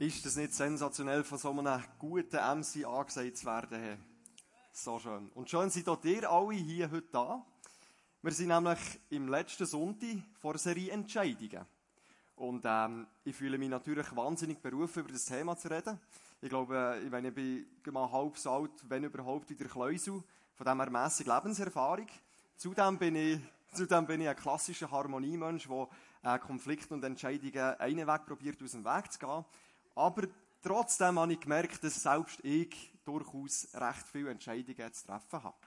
Ist das nicht sensationell, von so einem guten MC angesagt zu werden? So schön. Und schön seid auch ihr alle hier heute da. Wir sind nämlich im letzten Sonntag vor Serie Entscheidungen. Und ähm, ich fühle mich natürlich wahnsinnig berufen, über das Thema zu reden. Ich glaube, ich, meine, ich bin mal halb so alt, wenn überhaupt, wie der Kleusel. Von dem her mässig Lebenserfahrung. Zudem bin ich, zudem bin ich ein klassischer Harmoniemensch, der äh, Konflikte und Entscheidungen einen Weg probiert, aus dem Weg zu gehen. Aber trotzdem habe ich gemerkt, dass selbst ich durchaus recht viele Entscheidungen zu treffen habe.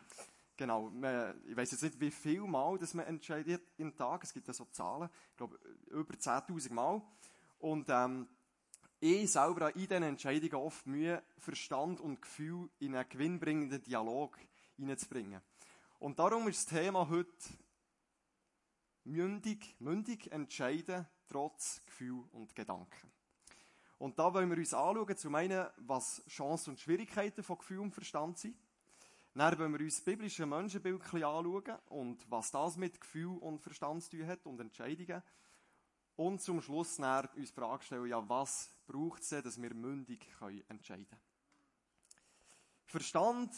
Genau, ich weiß jetzt nicht, wie viel Mal dass man entscheidet im Tag. Es gibt ja so Zahlen, ich glaube über 10.000 Mal. Und ähm, ich selber habe in diesen Entscheidungen oft Mühe, Verstand und Gefühl in einen gewinnbringenden Dialog hineinzubringen. Und darum ist das Thema heute mündig, mündig entscheiden, trotz Gefühl und Gedanken. Und da wollen wir uns anschauen, zum einen, was Chancen und Schwierigkeiten von Gefühl und Verstand sind. Dann wollen wir uns das biblische Menschenbild anschauen und was das mit Gefühl und Verstand zu tun hat und Entscheidungen. Und zum Schluss dann uns die Frage stellen, ja, was braucht es, dass wir mündig können entscheiden können. Verstand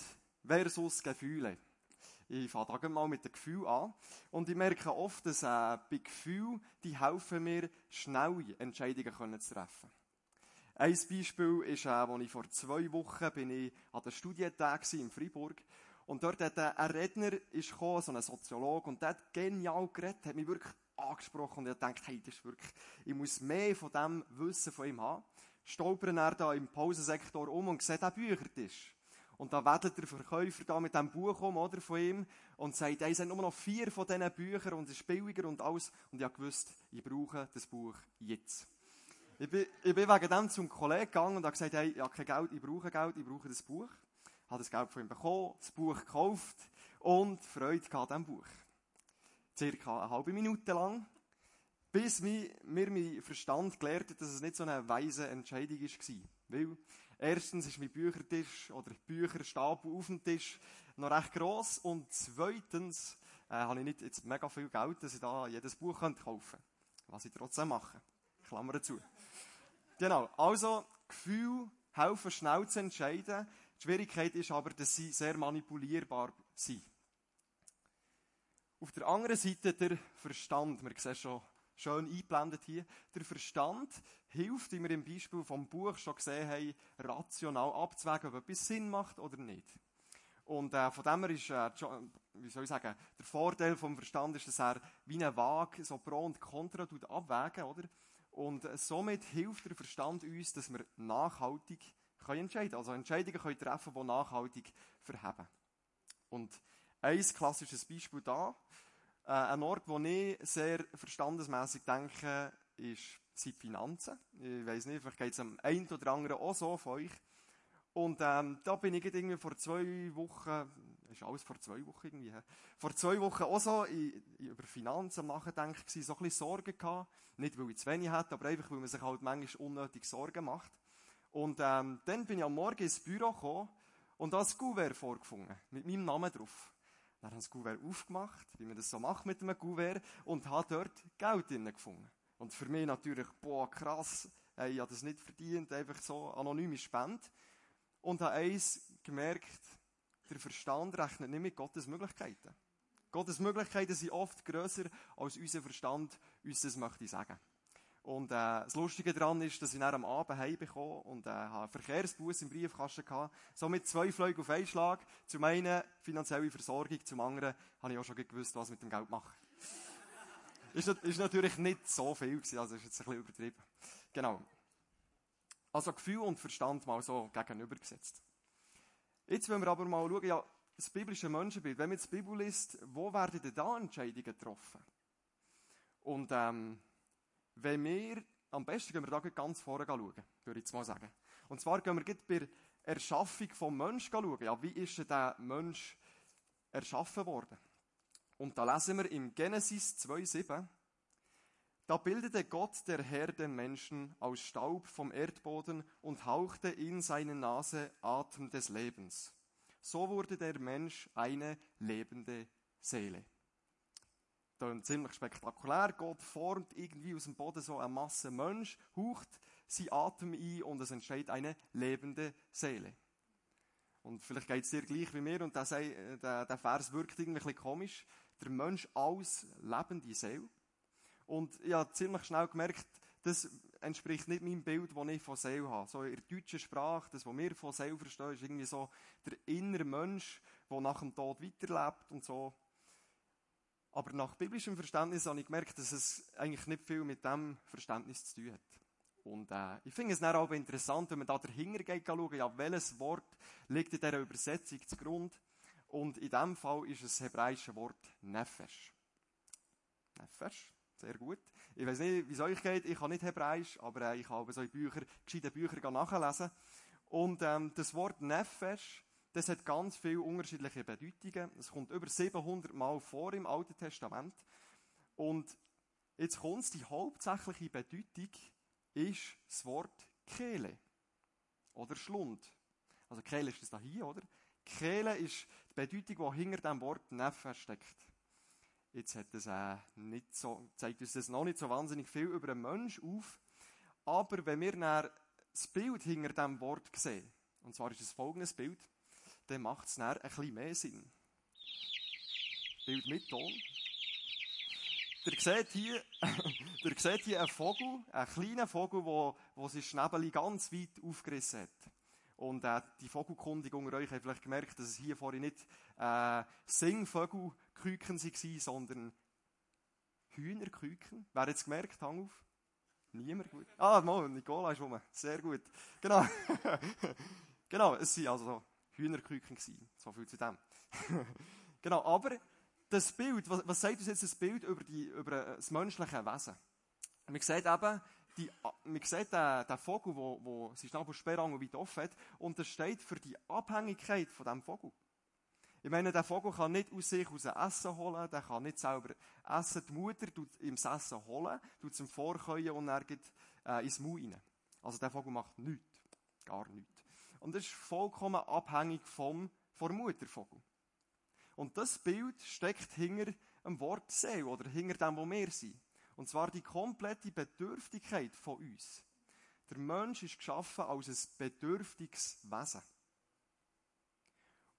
versus Gefühle. Ich fange da mal mit dem Gefühl an. Und ich merke oft, dass äh, bei Gefühl, die helfen mir, schnelle Entscheidungen zu treffen. Ein Beispiel ist, äh, als ich vor zwei Wochen bin ich an der Studientag in Freiburg und dort hat ein Redner ist gekommen, so ein Soziologe, und der hat genial geredet, hat mich wirklich angesprochen und ich dachte, hey, das ist wirklich, ich muss mehr von dem Wissen von ihm haben. Stolpern er da im Pausensektor um und sieht einen Büchertisch. Und da wedelt der Verkäufer da mit dem Buch um, oder, von ihm, und sagt, hey, es sind nur noch vier von diesen Büchern und es ist billiger und alles. Und ich habe gewusst, ich brauche das Buch jetzt. Ich bin, wegen dem zum Kollegen gegangen und habe gesagt, hey, ich habe kein Geld, ich brauche Geld, ich brauche das Buch. Ich habe das Geld von ihm bekommen, das Buch gekauft und Freude an diesem Buch. Circa eine halbe Minute lang, bis mir, mir mein Verstand gelehrt hat, dass es nicht so eine weise Entscheidung war. Weil, erstens ist mein Büchertisch oder Bücherstapel auf dem Tisch noch recht gross und zweitens äh, habe ich nicht jetzt mega viel Geld, dass ich da jedes Buch kaufen könnte. Was ich trotzdem mache. Klammer zu. Genau, also Gefühl helfen schnell zu entscheiden. Die Schwierigkeit ist aber, dass sie sehr manipulierbar sind. Auf der anderen Seite der Verstand. Wir sehen schon schön eingeblendet hier. Der Verstand hilft, wie wir im Beispiel vom Buch schon gesehen haben, rational abzuwägen, ob etwas Sinn macht oder nicht. Und äh, von dem her ist, äh, wie soll ich sagen, der Vorteil vom Verstand ist, dass er wie eine Waage so Pro und Contra abwägen, oder? Und somit hilft der Verstand uns, dass wir nachhaltig können entscheiden können. Also Entscheidungen können treffen, die nachhaltig verheben. Und ein klassisches Beispiel da, äh, ein Ort, wo ich sehr verstandesmässig denke, ist, sind Finanzen. Ich weiß nicht, vielleicht geht es am einen oder anderen auch so von euch. Und ähm, da bin ich irgendwie vor zwei Wochen, ist alles vor zwei Wochen irgendwie, vor zwei Wochen auch so in, in, über Finanzen am Nachdenken gewesen, so ein bisschen Sorgen gehabt. Nicht, weil ich zu wenig hatte, aber einfach, weil man sich halt manchmal unnötig Sorgen macht. Und ähm, dann bin ich am Morgen ins Büro gekommen und da ein Gouvert vorgefunden, mit meinem Namen drauf. Dann habe ich das Gouvert aufgemacht, wie man das so macht mit einem Gouvert, und habe dort Geld drin gefunden. Und für mich natürlich, boah, krass, ey, ich habe das nicht verdient, einfach so anonyme Spende und habe eins gemerkt, der Verstand rechnet nicht mit Gottes Möglichkeiten. Gottes Möglichkeiten sind oft grösser, als unser Verstand uns das möchte sagen. Und äh, das Lustige daran ist, dass ich dann am Abend heimbekomme und äh, einen Verkehrsbus im Briefkasten hatte. Somit zwei Flüge auf einen Schlag. Zum einen finanzielle Versorgung, zum anderen habe ich auch schon gewusst, was mit dem Geld machen. ist, ist natürlich nicht so viel gewesen, also ist jetzt ein bisschen übertrieben. Genau. Also Gefühl und Verstand mal so gegenübergesetzt. Jetzt wollen wir aber mal schauen, ja, das biblische Menschenbild, wenn man jetzt die Bibel liest, wo werden denn da Entscheidungen getroffen? Und ähm, wenn wir, am besten gehen wir da ganz vorne schauen, würde ich jetzt mal sagen. Und zwar gehen wir bei der Erschaffung vom Menschen schauen. Ja, wie ist denn der Mensch erschaffen worden? Und da lesen wir im Genesis 2,7, da bildete Gott der Herr den Menschen aus Staub vom Erdboden und hauchte in seine Nase Atem des Lebens. So wurde der Mensch eine lebende Seele. Ist ziemlich spektakulär. Gott formt irgendwie aus dem Boden so eine Masse Mensch, haucht sie Atem ein und es entsteht eine lebende Seele. Und vielleicht geht es dir gleich wie mir und der, der, der Vers wirkt irgendwie ein bisschen komisch. Der Mensch als lebende Seele. Und ich habe ziemlich schnell gemerkt, das entspricht nicht meinem Bild, das ich von Seele habe. So in der deutschen Sprache, das, was wir von Seele verstehen, ist irgendwie so der innere Mensch, der nach dem Tod weiterlebt und so. Aber nach biblischem Verständnis habe ich gemerkt, dass es eigentlich nicht viel mit dem Verständnis zu tun hat. Und äh, ich finde es dann auch interessant, wenn man da dahinter geht, schauen, ja, welches Wort liegt in dieser Übersetzung zugrunde. Und in diesem Fall ist es das hebräische Wort Nefesh. Nefesh, sehr gut. Ich weiß nicht, wie es euch geht, ich kann nicht Hebräisch, aber äh, ich habe so Bücher, gescheite Bücher nachlesen. Und ähm, das Wort Nefesh, das hat ganz viele unterschiedliche Bedeutungen. Es kommt über 700 Mal vor im Alten Testament. Und jetzt kommt die hauptsächliche Bedeutung ist das Wort Kehle oder Schlund. Also Kehle ist das da hier, oder? Kehle ist die Bedeutung, die hinter dem Wort Neffe steckt. Jetzt hat das, äh, nicht so, zeigt uns das noch nicht so wahnsinnig viel über einen Mensch auf. Aber wenn wir dann das Bild hinter dem Wort sehen, und zwar ist es folgendes Bild, dann macht es dann ein bisschen mehr Sinn. Bild mit Ton. Ihr seht hier, ihr seht hier einen Vogel, einen kleinen Vogel, wo, wo sein Schnäbel ganz weit aufgerissen hat. Und äh, die Vogelkundig unter euch hat vielleicht gemerkt, dass es hier vorhin nicht äh, Singvögelküken waren, sondern Hühnerküken. Wer hat es gemerkt? Hang auf. Niemand gut. Ah, mal, Nicola ist rum. Sehr gut. Genau. genau, es waren also Hühnerküken. So viel zu dem. genau, aber das Bild, was, was sagt uns jetzt das Bild über, die, über das menschliche Wesen? Man sieht eben, die, man sieht den, den Vogel, wo, wo seinen Schnabelsperrangel weit offen hat, und das steht für die Abhängigkeit von diesem Vogel. Ich meine, der Vogel kann nicht aus sich aus Essen holen, der kann nicht selber essen. Die Mutter tut ihm das Essen holen, tut es ihm vorkäuen und er geht äh, ins Maul rein. Also der Vogel macht nichts. Gar nichts. Und das ist vollkommen abhängig vom, vom Muttervogel. Und das Bild steckt hinter dem Wort Seele oder hinter dem, wo wir sind. Und zwar die komplette Bedürftigkeit von uns. Der Mensch ist geschaffen als ein bedürftiges Wesen.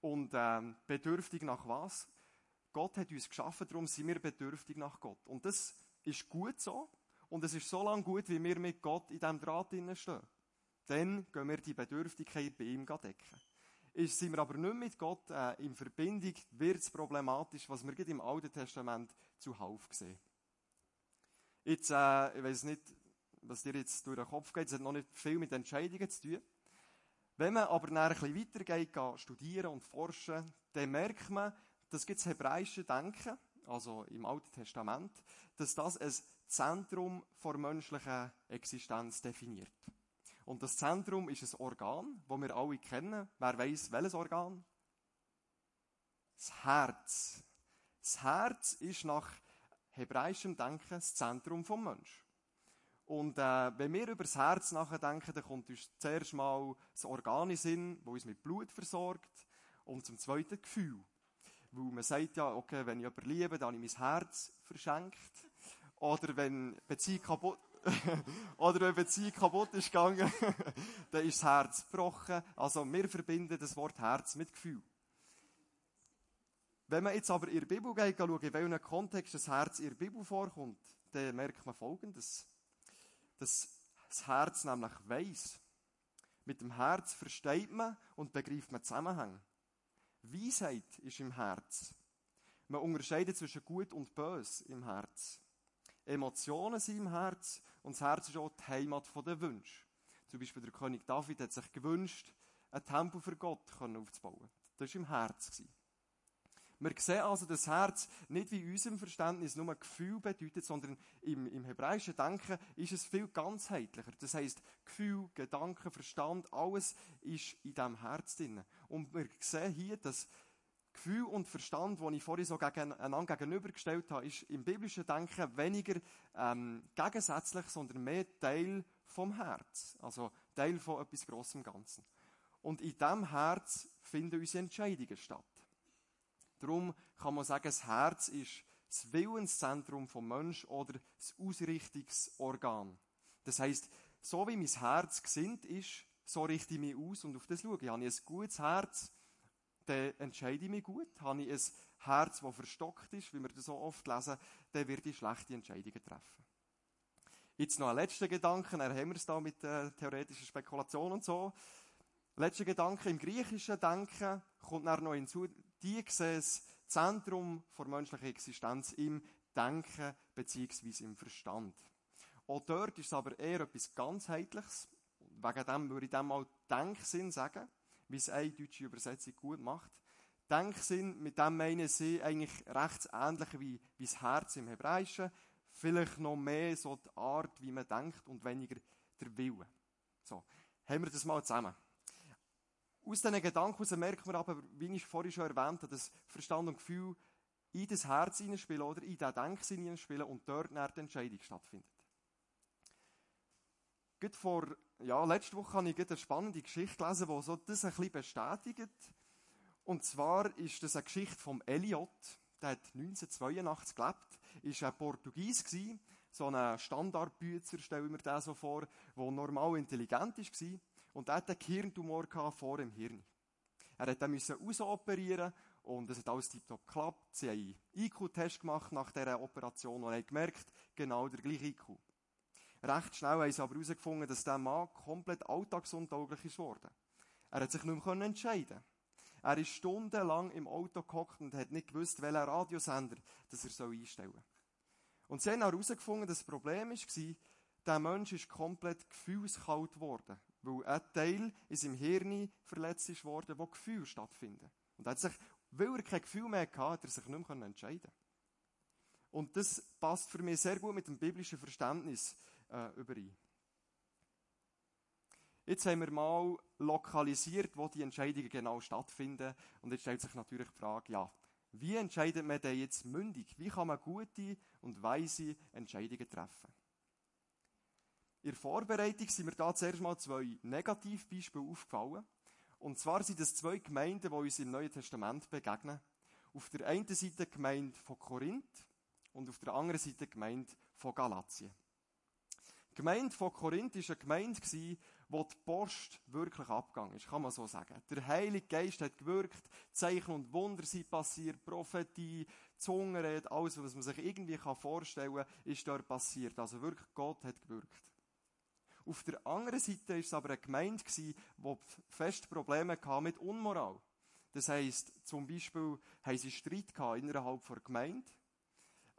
Und ähm, bedürftig nach was? Gott hat uns geschaffen, darum sind wir bedürftig nach Gott. Und das ist gut so. Und es ist so lange gut, wie wir mit Gott in diesem Draht stehen. Dann gehen wir die Bedürftigkeit bei ihm decken ist, sind wir aber nicht mit Gott äh, in Verbindung, wird es problematisch, was wir im Alten Testament zuhauf sehen. Jetzt, äh, ich weiß nicht, was dir jetzt durch den Kopf geht, es hat noch nicht viel mit Entscheidungen zu tun. Wenn man aber nach ein bisschen weitergeht, geht, studieren und forschen, dann merkt man, dass das hebräische Denken, also im Alten Testament, dass das ein Zentrum der menschlichen Existenz definiert. Und das Zentrum ist ein Organ, das wir alle kennen. Wer weiß, welches Organ? Das Herz. Das Herz ist nach hebräischem Denken das Zentrum vom Menschen. Und äh, wenn wir über das Herz nachdenken, dann kommt uns zuerst mal das Organ in Sinn, das uns mit Blut versorgt, und zum zweiten Gefühl. Weil man sagt ja, okay, wenn ich jemanden liebe, dann habe ich mein Herz verschenkt. Oder wenn Beziehung kaputt, Oder wenn Beziehung kaputt ist gegangen, dann ist das Herz gebrochen. Also wir verbinden das Wort Herz mit Gefühl. Wenn man jetzt aber in der Bibel geht, schauen, in welchem Kontext das Herz in der Bibel vorkommt, dann merkt man Folgendes. Dass das Herz nämlich weiss. Mit dem Herz versteht man und begreift man Zusammenhang. Weisheit ist im Herz. Man unterscheidet zwischen gut und bös im Herz. Emotionen sind im Herz und das Herz ist auch die Heimat der Wünsche. Zum Beispiel der König David hat sich gewünscht, ein Tempel für Gott aufzubauen. Das war im Herz. Wir sehen also, das Herz nicht wie in unserem Verständnis nur Gefühl bedeutet, sondern im, im hebräischen Denken ist es viel ganzheitlicher. Das heißt, Gefühl, Gedanken, Verstand, alles ist in diesem Herz drin. Und wir sehen hier, dass Gefühl und Verstand, die ich vorhin so einander gegenübergestellt habe, ist im biblischen Denken weniger ähm, gegensätzlich, sondern mehr Teil vom Herz. Also Teil von etwas Grossem Ganzen. Und in diesem Herz finden unsere Entscheidungen statt. Darum kann man sagen, das Herz ist das Willenszentrum vom Mensch oder das Ausrichtungsorgan. Das heißt, so wie mein Herz gesinnt ist, so richte ich mich aus und auf das schaue ich. Habe ich ein gutes Herz, dann entscheide ich mich gut. Habe ich ein Herz, das verstockt ist, wie wir das so oft lesen, dann werde ich schlechte Entscheidungen treffen. Jetzt noch ein letzter Gedanke, dann haben wir es da mit äh, theoretischen Spekulationen und so. Letzter Gedanke, im griechischen Denken kommt noch hinzu, die sehen das Zentrum der menschlichen Existenz im Denken bzw. im Verstand. Auch dort ist es aber eher etwas ganzheitliches. Wegen dem würde ich dem mal Denksinn sagen, wie es eine deutsche Übersetzung gut macht. Denksinn, mit dem meinen sie eigentlich recht ähnlich wie, wie das Herz im Hebräischen. Vielleicht noch mehr so die Art, wie man denkt und weniger der Wille. So, haben wir das mal zusammen. Aus diesen Gedanken merkt man aber, wie ich vorhin schon erwähnt habe, dass Verstand und Gefühl in das Herz hineinspielen oder in den Denksinn hineinspielen und dort nach der Entscheidung stattfindet. Gerade vor, ja, letzte Woche habe ich eine spannende Geschichte gelesen, die so das ein bisschen bestätigt. Und zwar ist das eine Geschichte vom Eliot. Der hat 1982 gelebt, ist ein Portugies so ein Standardbüzer, stelle ich mir den so vor, der normal intelligent war. Und er hatte einen Hirntumor vor dem Hirn. Er hat musste rausoperieren und es hat alles tiptop geklappt. Sie haben einen IQ-Test gemacht nach dieser Operation und haben gemerkt, genau der gleiche IQ. Recht schnell haben sie aber herausgefunden, dass dieser Mann komplett alltagsuntauglich ist worden. Er hat sich nicht mehr entscheiden Er ist stundenlang im Auto gehockt und hat nicht gewusst, welchen Radiosender das er einstellen soll. Und sie haben herausgefunden, dass das Problem war, der Mensch ist komplett gefühlskalt geworden. Weil ein Teil in seinem Hirn verletzt ist worden, wo Gefühle stattfinden. Und er hat sich, weil er kein Gefühl mehr hatte, hat er sich nicht mehr entscheiden Und das passt für mich sehr gut mit dem biblischen Verständnis äh, überein. Jetzt haben wir mal lokalisiert, wo die Entscheidungen genau stattfinden. Und jetzt stellt sich natürlich die Frage, ja, wie entscheidet man denn jetzt mündig? Wie kann man gute und weise Entscheidungen treffen? In der Vorbereitung sind mir da zuerst mal zwei Negativbeispiele aufgefallen. Und zwar sind das zwei Gemeinden, die uns im Neuen Testament begegnen. Auf der einen Seite die Gemeinde von Korinth und auf der anderen Seite die Gemeinde von Galatien. Die Gemeinde von Korinth war eine Gemeinde, wo die Post wirklich abgegangen ist, kann man so sagen. Der Heilige Geist hat gewirkt, Zeichen und Wunder sind passiert, Prophetie, Zungenrede, alles, was man sich irgendwie vorstellen kann, ist dort passiert. Also wirklich, Gott hat gewirkt. Auf der anderen Seite war es aber eine Gemeinde, die fest Probleme mit Unmoral. Das heisst, zum Beispiel haben sie Streit innerhalb der Gemeinde.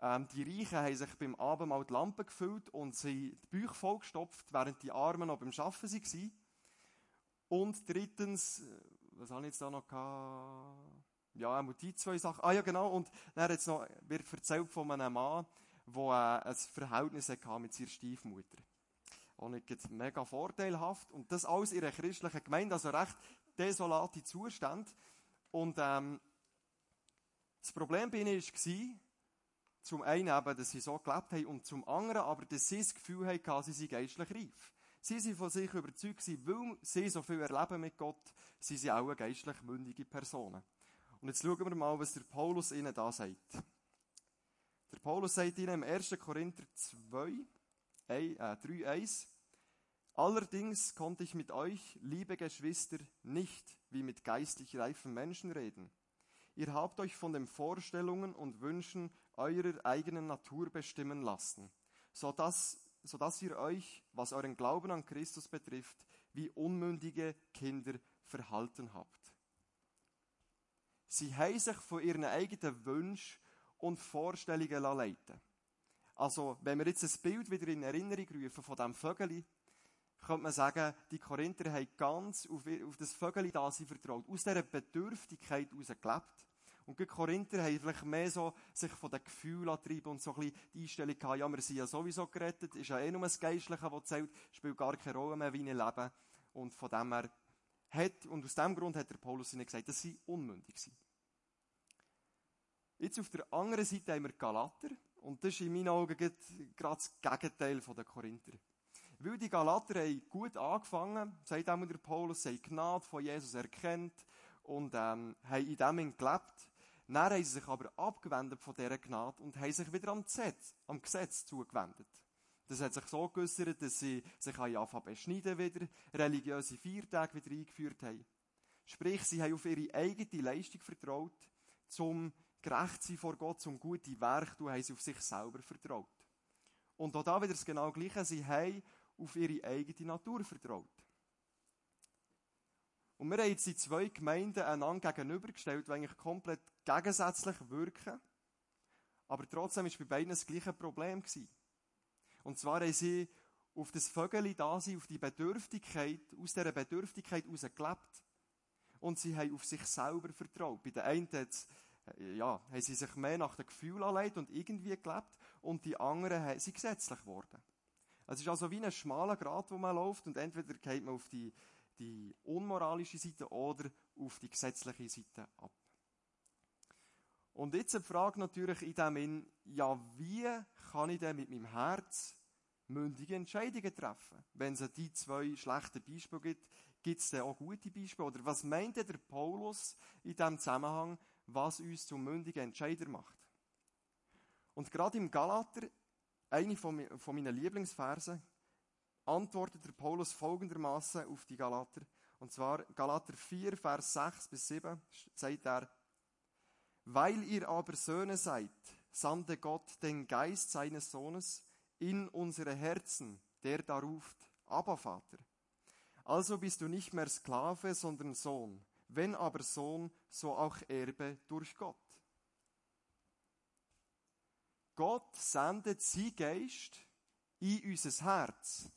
Ähm, die Reichen haben sich beim Abendmahl die Lampe gefüllt und sie die Bauch vollgestopft, während die Armen noch beim Arbeiten waren. Und drittens, äh, was habe ich jetzt da noch gehabt? Ja, die zwei Sachen. Ah ja, genau. Und dann jetzt noch, wird erzählt von einem Mann, der äh, ein Verhältnis hatte mit seiner Stiefmutter. Auch nicht mega vorteilhaft. Und das alles in einer christlichen Gemeinde, also recht desolate Zustand. Und ähm, das Problem bei ihnen war, zum einen eben, dass sie so gelebt haben und zum anderen aber, dass sie das Gefühl hatten, sie seien geistlich reif. Sie sind von sich überzeugt, weil sie so viel erleben mit Gott, sie sind auch geistlich mündige Personen. Und jetzt schauen wir mal, was der Paulus ihnen da sagt. Der Paulus sagt ihnen im 1. Korinther 2, äh, 3, 1, Allerdings konnte ich mit euch, liebe Geschwister, nicht wie mit geistlich reifen Menschen reden. Ihr habt euch von den Vorstellungen und Wünschen eurer eigenen Natur bestimmen lassen, so dass, so dass ihr euch, was euren Glauben an Christus betrifft, wie unmündige Kinder verhalten habt. Sie haben sich von ihren eigenen Wünschen und Vorstellungen leiten Also, wenn wir jetzt ein Bild wieder in Erinnerung rufen von dem Vögel, könnte man sagen, die Korinther haben ganz auf, auf das Vögel da sie vertraut, aus dieser Bedürftigkeit heraus gelebt. Und die Korinther haben vielleicht mehr so sich von den Gefühlen treiben und so ein bisschen die Einstellung gehabt, ja, wir sind ja sowieso gerettet, ist ja eh nur das Geistliche, das zählt, spielt gar keine Rolle mehr, wie ich lebe. Und von dem her hat, und aus dem Grund hat der Paulus ihnen gesagt, dass sie unmündig sind. Jetzt auf der anderen Seite haben wir Galater, und das ist in meinen Augen gerade das Gegenteil der Korinther. Weil die Galater haben gut angefangen, sagt auch der Paulus, haben Gnade von Jesus erkennt und ähm, haben in dem gelebt. Dann haben sie sich aber abgewendet von dieser Gnade und haben sich wieder am Gesetz, am Gesetz zugewendet. Das hat sich so geäussert, dass sie sich an beschneiden wieder, religiöse Feiertage wieder eingeführt haben. Sprich, sie haben auf ihre eigene Leistung vertraut, zum gerecht sein vor Gott, zum gute Werk tun, haben sie auf sich selber vertraut. Und auch da wieder das genau Gleiche, sie haben auf ihre eigene Natur vertraut. Und wir haben jetzt die zwei Gemeinden einander gegenübergestellt, die eigentlich komplett gegensätzlich wirken. Aber trotzdem war bei beiden das gleiche Problem. Gewesen. Und zwar haben sie auf das Vögel da sein, auf die Bedürftigkeit, aus dieser Bedürftigkeit heraus gelebt. Und sie haben auf sich selber vertraut. Bei den einen äh, ja, haben sie sich mehr nach dem Gefühl angelegt und irgendwie gelebt. Und die anderen sind gesetzlich geworden. Es ist also wie ein schmaler Grat, wo man läuft und entweder geht man auf die, die unmoralische Seite oder auf die gesetzliche Seite ab. Und jetzt die Frage natürlich in dem in, ja, wie kann ich denn mit meinem Herz mündige Entscheidungen treffen? Wenn es die zwei schlechten Beispiele gibt, gibt es dann auch gute Beispiele? Oder was meint der Paulus in diesem Zusammenhang, was uns zum mündigen Entscheider macht? Und gerade im Galater, eine von meinen Lieblingsversen, antwortet der Paulus folgendermaßen auf die Galater. Und zwar Galater 4, Vers 6 bis 7, sagt er, weil ihr aber Söhne seid, sandte Gott den Geist seines Sohnes in unsere Herzen, der da ruft, Abba Vater. Also bist du nicht mehr Sklave, sondern Sohn. Wenn aber Sohn, so auch Erbe durch Gott. Gott sendet sein Geist in unser Herz.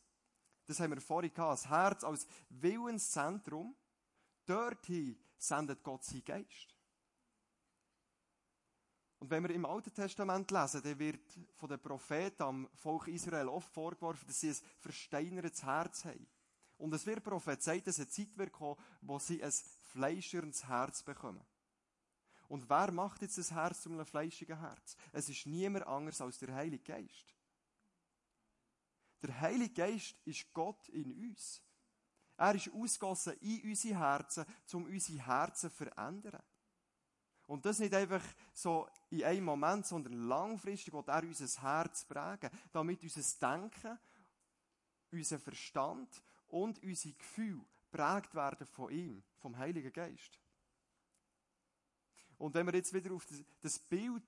Das haben wir vorhin gehabt. Das Herz als Willenszentrum. Dorthin sendet Gott sein Geist. Und wenn wir im Alten Testament lesen, dann wird von den Propheten am Volk Israel oft vorgeworfen, dass sie ein versteinertes Herz haben. Und es wird prophezeit, dass eine Zeit wird kommen, wo sie ein fleischernes Herz bekommen. Und wer macht jetzt das Herz zu einem fleischigen Herz? Es ist niemand anders als der Heilige Geist. Der Heilige Geist ist Gott in uns. Er ist ausgossen in unsere Herzen, um unsere Herzen zu verändern. Und das nicht einfach so in einem Moment, sondern langfristig wird er unser Herz prägen, damit unser Denken, unser Verstand und unsere Gefühle prägt werden von ihm, vom Heiligen Geist. Und wenn wir jetzt wieder auf das Bild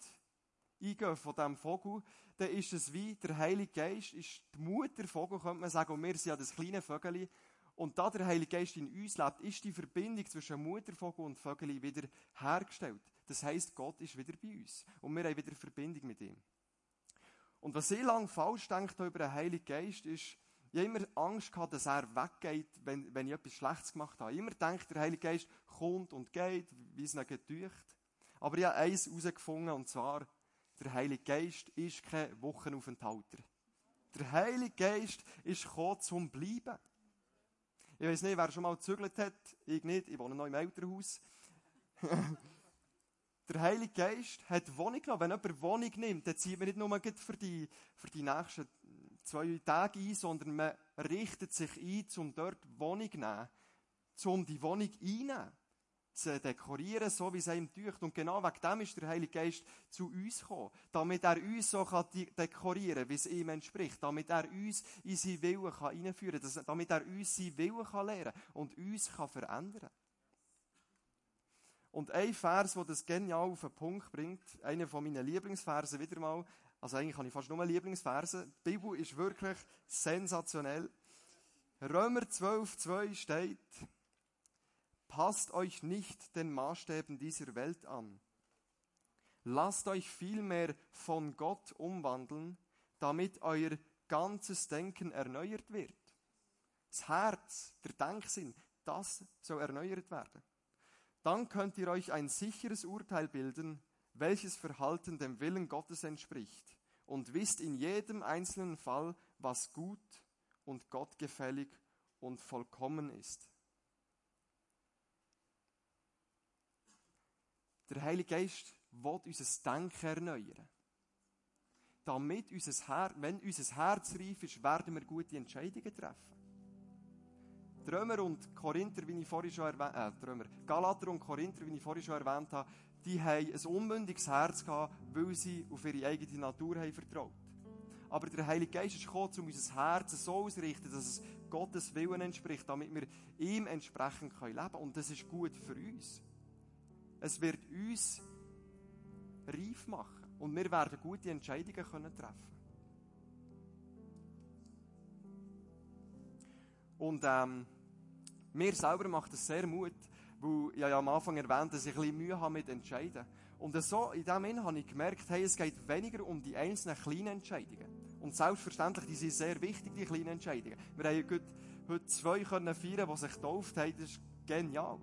eingehen von diesem Vogel, dann ist es wie der Heilige Geist, ist die Muttervogel, könnte man sagen, und wir sind ja das kleine Vögel, und da der Heilige Geist in uns lebt, ist die Verbindung zwischen Muttervogel und Vögel wieder hergestellt. Das heißt, Gott ist wieder bei uns. Und wir haben wieder Verbindung mit ihm. Und was ich lange falsch denke über den Heiligen Geist, ist, ich habe immer Angst gehabt, dass er weggeht, wenn, wenn ich etwas Schlechtes gemacht habe. Ich immer denke, der Heilige Geist kommt und geht, wie es ihn gedücht. Aber ich habe eins herausgefunden, und zwar, der Heilige Geist ist kein Wochenaufenthalter. Der Heilige Geist ist gekommen zum Bleiben. Ich weiß nicht, wer schon mal gezügelt hat. Ich nicht. Ich wohne noch im Elternhaus. der Heilige Geist hat Wohnung genommen. Wenn jemand Wohnung nimmt, dann zieht man nicht nur für die, für die nächsten zwei Tage ein, sondern man richtet sich ein, um dort Wohnung zu nehmen. Um die Wohnung einzunehmen. Zu dekorieren, so wie es einem tücht. Und genau wegen dem ist der Heilige Geist zu uns gekommen. Damit er uns so dekorieren kann, wie es ihm entspricht. Damit er uns in seinen Willen einführen kann. Damit er uns seinen Willen lehren kann. Und uns kann verändern. Und ein Vers, der das genial auf den Punkt bringt, einer von meinen Lieblingsversen wieder mal, also eigentlich habe ich fast nur Lieblingsverse, die Bibel ist wirklich sensationell. Römer 12, 2 steht, passt euch nicht den Maßstäben dieser Welt an. Lasst euch vielmehr von Gott umwandeln, damit euer ganzes Denken erneuert wird. Das Herz, der Denksinn, das soll erneuert werden. Dann könnt ihr euch ein sicheres Urteil bilden, welches Verhalten dem Willen Gottes entspricht und wisst in jedem einzelnen Fall, was gut und gottgefällig und vollkommen ist. Der Heilige Geist will unser Denken erneuern. Damit unser Herz, wenn unser Herz reif ist, werden wir gute Entscheidungen treffen. Die und Korinther, wie ich vorhin schon erwähnt äh, Römer, Galater und Korinther, wie ich vorhin schon erwähnt habe, die haben ein unmündiges Herz gehabt, weil sie auf ihre eigene Natur haben vertraut. Aber der Heilige Geist ist gekommen, um unser Herz so auszurichten, dass es Gottes Willen entspricht, damit wir ihm entsprechend leben können. Und das ist gut für uns. Es wird uns reif machen. Und wir werden gute Entscheidungen können treffen Und ähm, mir selber macht es sehr Mut, weil ich ja am Anfang erwähnt dass ich ein bisschen Mühe habe mit Entscheiden. Und so, in dem Sinne habe ich gemerkt, hey, es geht weniger um die einzelnen kleinen Entscheidungen. Und selbstverständlich, die sind sehr wichtig, die kleinen Entscheidungen. Wir haben heute zwei können feiern, die sich getauft haben, das ist genial.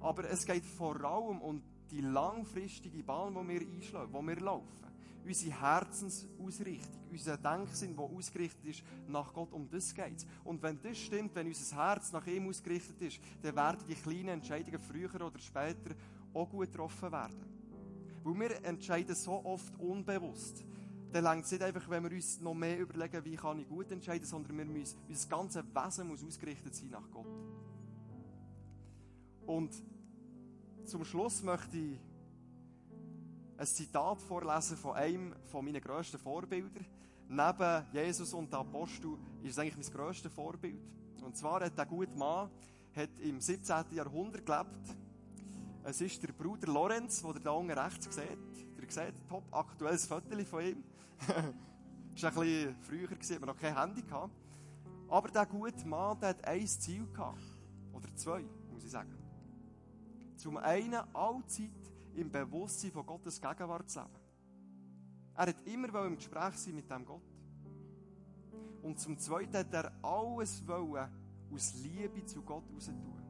Aber es geht vor allem um die langfristige Bahn, die wir einschlagen, wo wir laufen. Unsere Herzensausrichtung, unser Denksinn, der ausgerichtet ist nach Gott, um das geht es. Und wenn das stimmt, wenn unser Herz nach ihm ausgerichtet ist, dann werden die kleinen Entscheidungen früher oder später auch gut getroffen werden. Weil wir entscheiden so oft unbewusst. Dann längt es nicht einfach, wenn wir uns noch mehr überlegen, wie kann ich gut entscheiden, sondern wir müssen, unser ganzes Wesen muss ausgerichtet sein nach Gott. Und zum Schluss möchte ich ein Zitat vorlesen von einem von meinen grössten Vorbilder. Neben Jesus und den Apostel ist es eigentlich mein grösstes Vorbild. Und zwar hat der gute Mann hat im 17. Jahrhundert gelebt. Es ist der Bruder Lorenz, den ihr da unten rechts seht. Ihr seht, top aktuelles Foto von ihm. das war ein bisschen früher, gewesen, man noch kein Handy gehabt. Aber der gute Mann, der hat ein Ziel gehabt. Oder zwei, muss ich sagen. Zum einen allzeit im Bewusstsein von Gottes Gegenwart zu leben. Er hat immer im Gespräch sein mit dem Gott. Und zum Zweiten hat er alles wollen aus Liebe zu Gott heraus tun.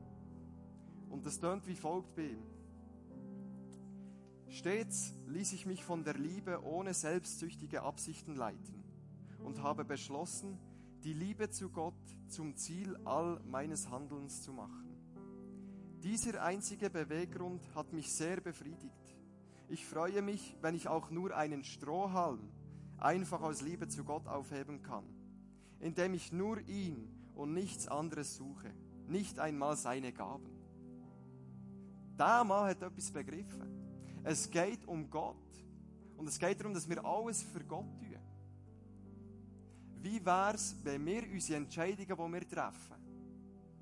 Und das tönt wie folgt bei ihm. Stets ließ ich mich von der Liebe ohne selbstsüchtige Absichten leiten und habe beschlossen, die Liebe zu Gott zum Ziel all meines Handelns zu machen. Dieser einzige Beweggrund hat mich sehr befriedigt. Ich freue mich, wenn ich auch nur einen Strohhalm einfach aus Liebe zu Gott aufheben kann, indem ich nur ihn und nichts anderes suche, nicht einmal seine Gaben. Der Mann hat etwas begriffen. Es geht um Gott und es geht darum, dass wir alles für Gott tun. Wie wäre es, wenn wir unsere Entscheidungen, die wir treffen,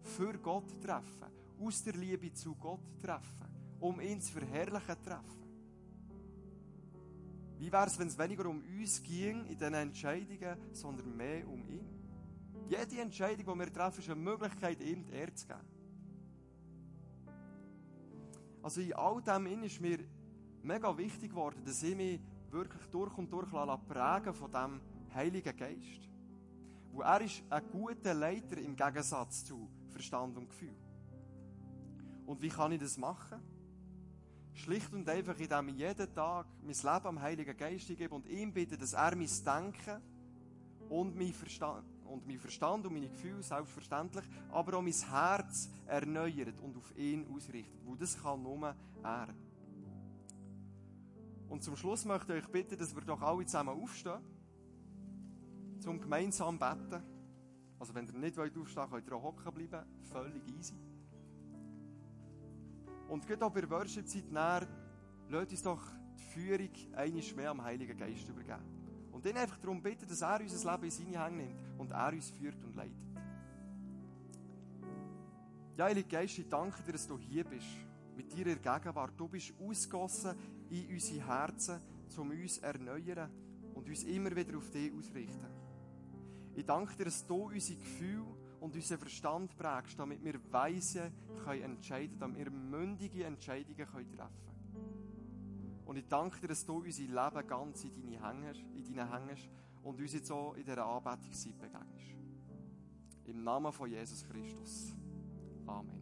für Gott treffen, aus der Liebe zu Gott treffen, um ihn zu verherrlichen treffen? Wie wäre es, wenn es weniger um uns ging in diesen Entscheidungen, sondern mehr um ihn? Jede Entscheidung, die wir treffen, ist eine Möglichkeit, ihm die Ehre zu geben. Also in all dem ist mir mega wichtig geworden, dass ich mich wirklich durch und durch prägen von dem Heiligen Geist. Wo er ist ein guter Leiter im Gegensatz zu Verstand und Gefühl. Und wie kann ich das machen? Schlicht und einfach, indem ich jeden Tag mein Leben am Heiligen Geist gebe und ihm bitte, dass er mein Denken und mein Verstand, und mein Verstand und meine Gefühle, selbstverständlich, aber auch mein Herz erneuert und auf ihn ausrichtet. Weil das kann nur er. Und zum Schluss möchte ich euch bitten, dass wir doch alle zusammen aufstehen, zum gemeinsam beten. Also wenn ihr nicht aufstehen wollt, könnt ihr auch hocken bleiben. Völlig easy. Und gerade auch bei der Worship-Zeit näher, lasst uns doch die Führung eines mehr am Heiligen Geist übergeben. Und dann einfach darum bitten, dass er unser Leben in seine Hände nimmt und er uns führt und leitet. Ja, Heiliger Geist, ich danke dir, dass du hier bist, mit deiner Gegenwart. Du bist ausgossen in unsere Herzen, um uns zu erneuern und uns immer wieder auf dich ausrichten. Ich danke dir, dass du unsere Gefühle und unseren Verstand prägst, damit wir weise können entscheiden damit wir mündige Entscheidungen können treffen können. Und ich danke dir, dass du unser Leben ganz in deine Hände, in und uns jetzt auch in dieser Anbetungszeit begegnest. Im Namen von Jesus Christus. Amen.